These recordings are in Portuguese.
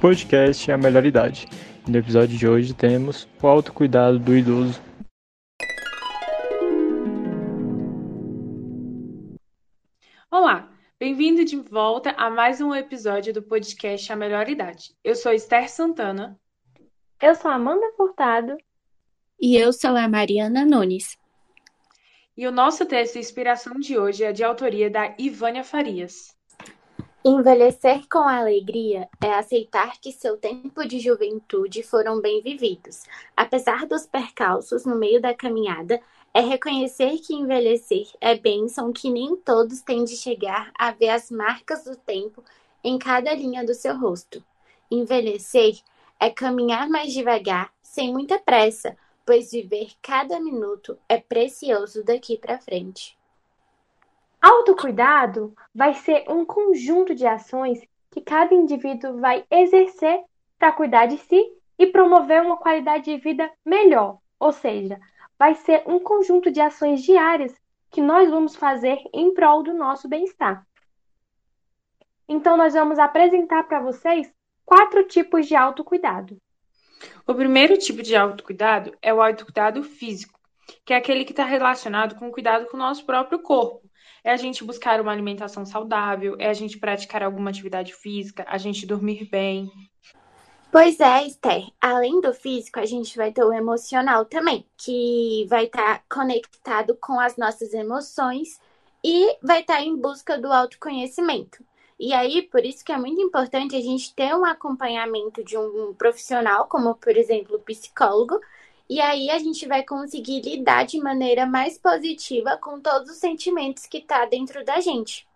podcast A Melhor Idade. No episódio de hoje temos o autocuidado do idoso. Olá, bem-vindo de volta a mais um episódio do podcast A Melhor Idade. Eu sou Esther Santana. Eu sou Amanda Furtado. E eu sou a Mariana Nunes. E o nosso texto de inspiração de hoje é de autoria da Ivânia Farias. Envelhecer com alegria é aceitar que seu tempo de juventude foram bem vividos. Apesar dos percalços no meio da caminhada, é reconhecer que envelhecer é bênção que nem todos têm de chegar a ver as marcas do tempo em cada linha do seu rosto. Envelhecer é caminhar mais devagar, sem muita pressa, pois viver cada minuto é precioso daqui para frente. Autocuidado vai ser um conjunto de ações que cada indivíduo vai exercer para cuidar de si e promover uma qualidade de vida melhor. Ou seja, vai ser um conjunto de ações diárias que nós vamos fazer em prol do nosso bem-estar. Então, nós vamos apresentar para vocês quatro tipos de autocuidado. O primeiro tipo de autocuidado é o autocuidado físico, que é aquele que está relacionado com o cuidado com o nosso próprio corpo. É a gente buscar uma alimentação saudável, é a gente praticar alguma atividade física, a gente dormir bem. Pois é, Esther. Além do físico, a gente vai ter o emocional também, que vai estar tá conectado com as nossas emoções e vai estar tá em busca do autoconhecimento. E aí, por isso que é muito importante a gente ter um acompanhamento de um profissional, como por exemplo o psicólogo, e aí a gente vai conseguir lidar de maneira mais positiva com todos os sentimentos que tá dentro da gente.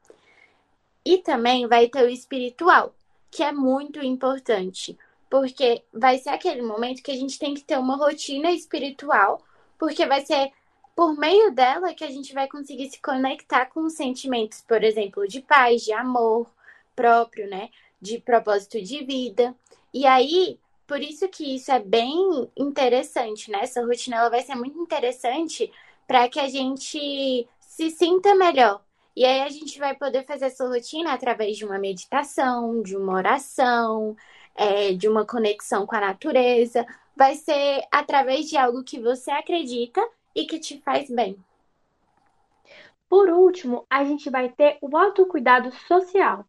E também vai ter o espiritual, que é muito importante, porque vai ser aquele momento que a gente tem que ter uma rotina espiritual, porque vai ser por meio dela que a gente vai conseguir se conectar com os sentimentos, por exemplo, de paz, de amor próprio, né? De propósito de vida. E aí, por isso que isso é bem interessante, né? Essa rotina ela vai ser muito interessante para que a gente se sinta melhor. E aí a gente vai poder fazer essa rotina através de uma meditação, de uma oração, é, de uma conexão com a natureza. Vai ser através de algo que você acredita e que te faz bem. Por último, a gente vai ter o autocuidado social,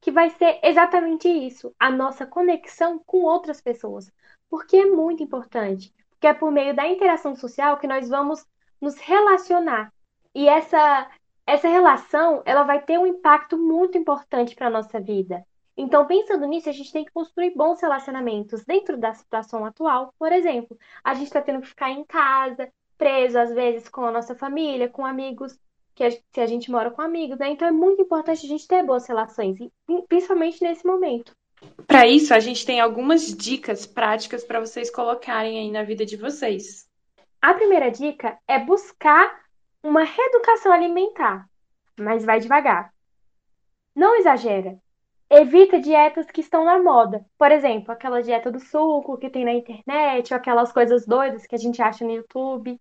que vai ser exatamente isso, a nossa conexão com outras pessoas. Porque é muito importante, porque é por meio da interação social que nós vamos nos relacionar. E essa essa relação, ela vai ter um impacto muito importante para a nossa vida. Então, pensando nisso, a gente tem que construir bons relacionamentos dentro da situação atual. Por exemplo, a gente está tendo que ficar em casa, preso às vezes com a nossa família, com amigos, que a, se a gente mora com amigos, né? Então é muito importante a gente ter boas relações, principalmente nesse momento. Para isso, a gente tem algumas dicas práticas para vocês colocarem aí na vida de vocês. A primeira dica é buscar uma reeducação alimentar, mas vai devagar. Não exagera. Evita dietas que estão na moda. Por exemplo, aquela dieta do suco que tem na internet, ou aquelas coisas doidas que a gente acha no YouTube.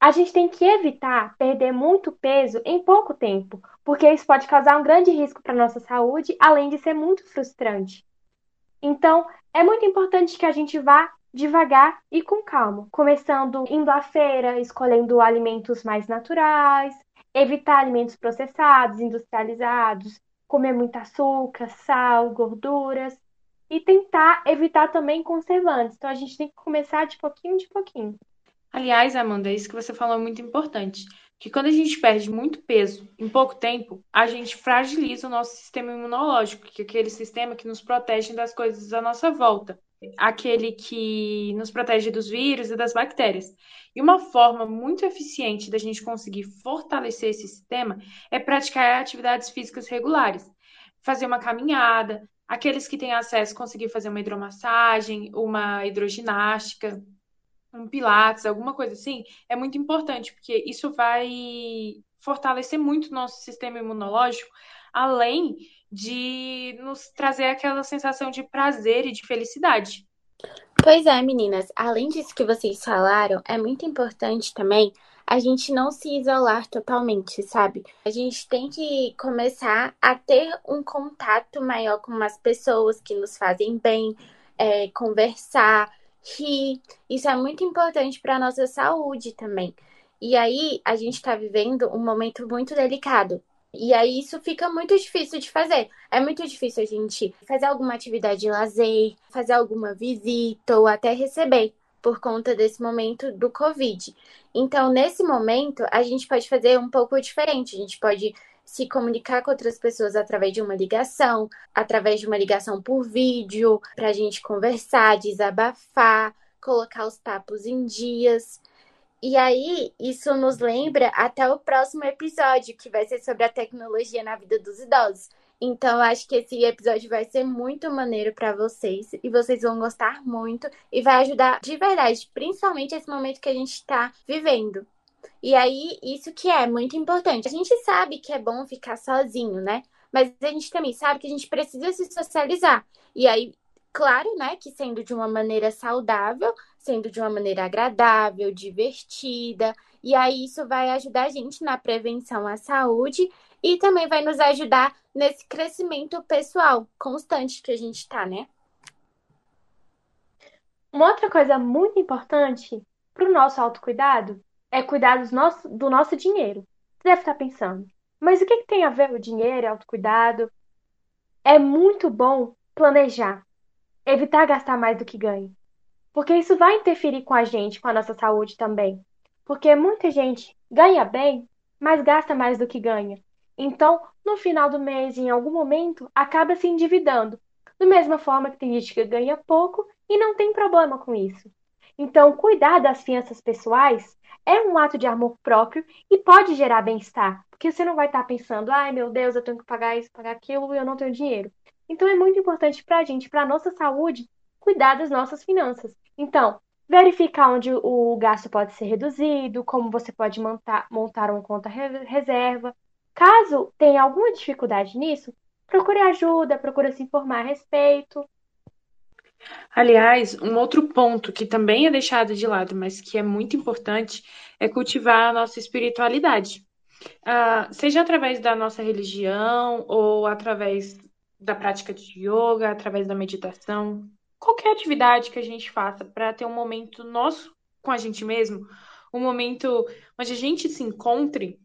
A gente tem que evitar perder muito peso em pouco tempo, porque isso pode causar um grande risco para a nossa saúde, além de ser muito frustrante. Então, é muito importante que a gente vá devagar e com calma, começando indo à feira, escolhendo alimentos mais naturais, evitar alimentos processados, industrializados, comer muito açúcar, sal, gorduras e tentar evitar também conservantes. Então a gente tem que começar de pouquinho de pouquinho. Aliás, Amanda, isso que você falou é muito importante. Que quando a gente perde muito peso em pouco tempo, a gente fragiliza o nosso sistema imunológico, que é aquele sistema que nos protege das coisas à nossa volta. Aquele que nos protege dos vírus e das bactérias. E uma forma muito eficiente da gente conseguir fortalecer esse sistema é praticar atividades físicas regulares. Fazer uma caminhada, aqueles que têm acesso conseguir fazer uma hidromassagem, uma hidroginástica, um pilates, alguma coisa assim, é muito importante, porque isso vai fortalecer muito o nosso sistema imunológico, além de nos trazer aquela sensação de prazer e de felicidade. Pois é, meninas, além disso que vocês falaram, é muito importante também a gente não se isolar totalmente, sabe? A gente tem que começar a ter um contato maior com as pessoas que nos fazem bem, é, conversar, rir. Isso é muito importante para a nossa saúde também. E aí, a gente está vivendo um momento muito delicado. E aí, isso fica muito difícil de fazer. É muito difícil a gente fazer alguma atividade de lazer, fazer alguma visita ou até receber por conta desse momento do Covid. Então, nesse momento, a gente pode fazer um pouco diferente. A gente pode se comunicar com outras pessoas através de uma ligação, através de uma ligação por vídeo, para a gente conversar, desabafar, colocar os papos em dias. E aí, isso nos lembra até o próximo episódio, que vai ser sobre a tecnologia na vida dos idosos. Então, acho que esse episódio vai ser muito maneiro para vocês e vocês vão gostar muito e vai ajudar de verdade, principalmente esse momento que a gente está vivendo. E aí, isso que é muito importante. A gente sabe que é bom ficar sozinho, né? Mas a gente também sabe que a gente precisa se socializar. E aí, claro, né, que sendo de uma maneira saudável, sendo de uma maneira agradável, divertida. E aí, isso vai ajudar a gente na prevenção à saúde e também vai nos ajudar nesse crescimento pessoal constante que a gente está, né? Uma outra coisa muito importante para o nosso autocuidado é cuidar dos nosso, do nosso dinheiro. Você deve estar pensando, mas o que, que tem a ver o dinheiro e autocuidado? É muito bom planejar, evitar gastar mais do que ganha. Porque isso vai interferir com a gente, com a nossa saúde também. Porque muita gente ganha bem, mas gasta mais do que ganha. Então, no final do mês, em algum momento, acaba se endividando. Da mesma forma que tem gente que ganha pouco e não tem problema com isso. Então, cuidar das finanças pessoais é um ato de amor próprio e pode gerar bem-estar, porque você não vai estar pensando, ai meu Deus, eu tenho que pagar isso, pagar aquilo e eu não tenho dinheiro. Então, é muito importante para a gente, para a nossa saúde, cuidar das nossas finanças. Então, verificar onde o gasto pode ser reduzido, como você pode montar, montar uma conta reserva, Caso tenha alguma dificuldade nisso, procure ajuda, procure se informar a respeito. Aliás, um outro ponto que também é deixado de lado, mas que é muito importante, é cultivar a nossa espiritualidade. Uh, seja através da nossa religião ou através da prática de yoga, através da meditação, qualquer atividade que a gente faça para ter um momento nosso com a gente mesmo, um momento onde a gente se encontre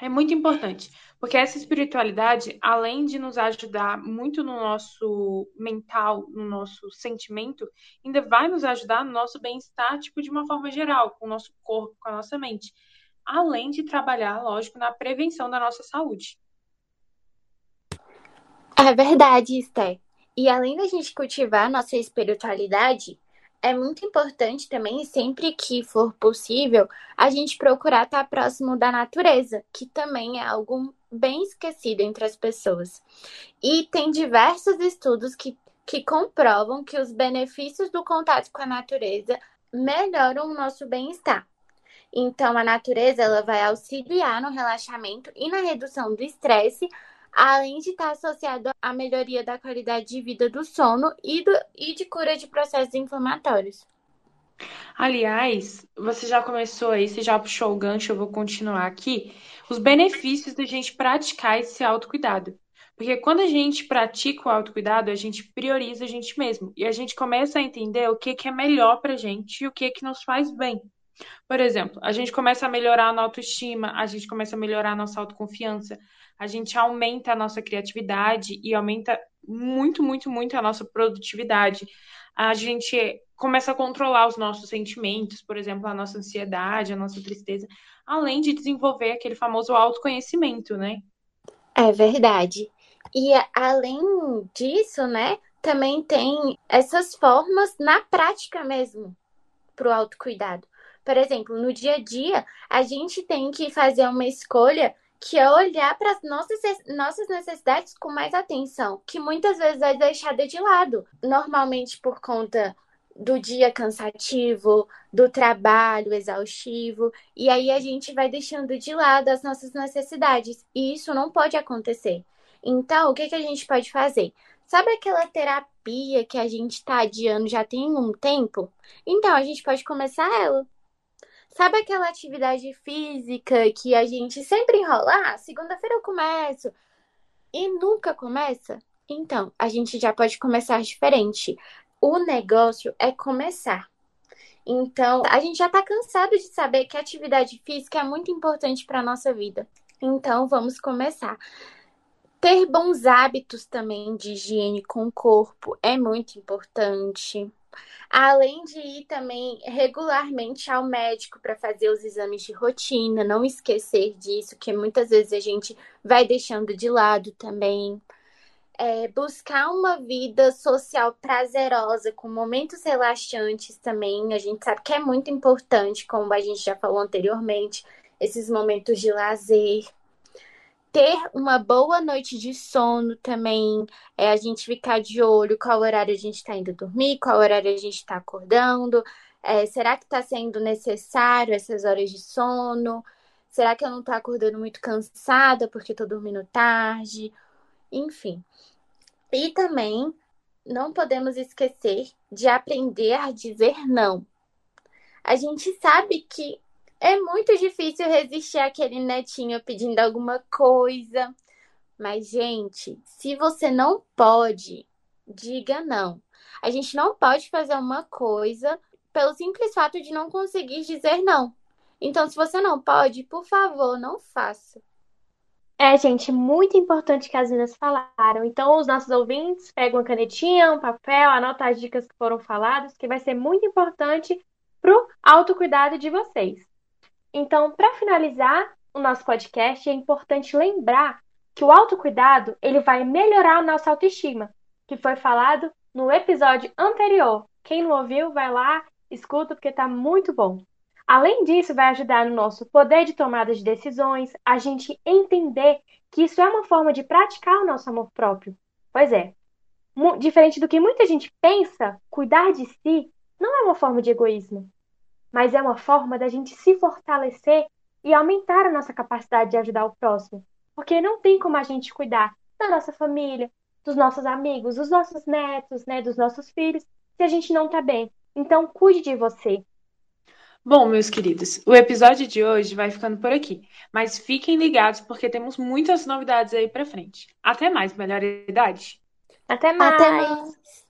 é muito importante, porque essa espiritualidade, além de nos ajudar muito no nosso mental, no nosso sentimento, ainda vai nos ajudar no nosso bem-estar, tipo, de uma forma geral, com o nosso corpo, com a nossa mente. Além de trabalhar, lógico, na prevenção da nossa saúde. É verdade, Esther. E além da gente cultivar nossa espiritualidade, é muito importante também, sempre que for possível, a gente procurar estar próximo da natureza, que também é algo bem esquecido entre as pessoas. E tem diversos estudos que, que comprovam que os benefícios do contato com a natureza melhoram o nosso bem-estar. Então, a natureza ela vai auxiliar no relaxamento e na redução do estresse, além de estar associado à melhoria da qualidade de vida do sono e, do, e de cura de processos inflamatórios. Aliás, você já começou aí, você já puxou o gancho, eu vou continuar aqui. Os benefícios da gente praticar esse autocuidado. Porque quando a gente pratica o autocuidado, a gente prioriza a gente mesmo. E a gente começa a entender o que, que é melhor pra gente e o que, que nos faz bem. Por exemplo, a gente começa a melhorar a nossa autoestima, a gente começa a melhorar a nossa autoconfiança, a gente aumenta a nossa criatividade e aumenta muito, muito, muito a nossa produtividade. A gente começa a controlar os nossos sentimentos, por exemplo, a nossa ansiedade, a nossa tristeza, além de desenvolver aquele famoso autoconhecimento, né? É verdade. E além disso, né, também tem essas formas na prática mesmo para o autocuidado. Por exemplo, no dia a dia, a gente tem que fazer uma escolha que é olhar para as nossas, nossas necessidades com mais atenção, que muitas vezes é deixada de lado, normalmente por conta do dia cansativo, do trabalho exaustivo, e aí a gente vai deixando de lado as nossas necessidades, e isso não pode acontecer. Então, o que, que a gente pode fazer? Sabe aquela terapia que a gente está adiando já tem um tempo? Então, a gente pode começar ela. Sabe aquela atividade física que a gente sempre enrola? Ah, segunda-feira eu começo e nunca começa? Então, a gente já pode começar diferente. O negócio é começar. Então, a gente já está cansado de saber que a atividade física é muito importante para nossa vida. Então, vamos começar. Ter bons hábitos também de higiene com o corpo é muito importante. Além de ir também regularmente ao médico para fazer os exames de rotina, não esquecer disso, que muitas vezes a gente vai deixando de lado também é, buscar uma vida social prazerosa, com momentos relaxantes também. A gente sabe que é muito importante, como a gente já falou anteriormente, esses momentos de lazer. Ter uma boa noite de sono também, é a gente ficar de olho qual horário a gente está indo dormir, qual horário a gente está acordando. É, será que está sendo necessário essas horas de sono? Será que eu não estou acordando muito cansada porque estou dormindo tarde? Enfim. E também não podemos esquecer de aprender a dizer não. A gente sabe que é muito difícil resistir àquele netinho pedindo alguma coisa. Mas, gente, se você não pode, diga não. A gente não pode fazer uma coisa pelo simples fato de não conseguir dizer não. Então, se você não pode, por favor, não faça. É, gente, muito importante que as meninas falaram. Então, os nossos ouvintes pegam uma canetinha, um papel, anotam as dicas que foram faladas, que vai ser muito importante para o autocuidado de vocês. Então, para finalizar o nosso podcast, é importante lembrar que o autocuidado ele vai melhorar a nossa autoestima, que foi falado no episódio anterior. Quem não ouviu, vai lá, escuta, porque está muito bom. Além disso, vai ajudar no nosso poder de tomada de decisões, a gente entender que isso é uma forma de praticar o nosso amor próprio. Pois é, diferente do que muita gente pensa, cuidar de si não é uma forma de egoísmo, mas é uma forma da gente se fortalecer e aumentar a nossa capacidade de ajudar o próximo. Porque não tem como a gente cuidar da nossa família, dos nossos amigos, dos nossos netos, né, dos nossos filhos, se a gente não tá bem. Então, cuide de você. Bom, meus queridos, o episódio de hoje vai ficando por aqui, mas fiquem ligados porque temos muitas novidades aí pra frente. Até mais, melhor idade. Até mais. Até mais.